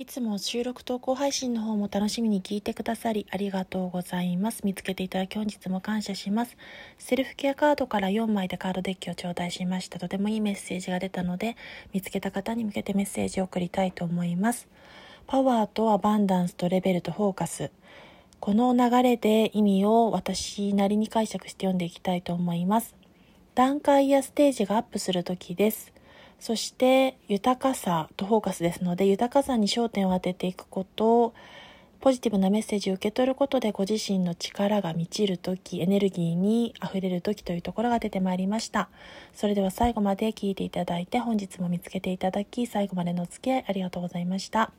いつも収録投稿配信の方も楽しみに聞いてくださりありがとうございます。見つけていただき本日も感謝します。セルフケアカードから4枚でカードデッキを頂戴しました。とてもいいメッセージが出たので、見つけた方に向けてメッセージを送りたいと思います。パワーとアバンダンスとレベルとフォーカス。この流れで意味を私なりに解釈して読んでいきたいと思います。段階やステージがアップするときです。そして豊かさとフォーカスですので豊かさに焦点を当てていくことポジティブなメッセージを受け取ることでご自身の力が満ちる時エネルギーにあふれる時というところが出てまいりました。それでは最後まで聞いていただいて本日も見つけていただき最後までのお付き合いありがとうございました。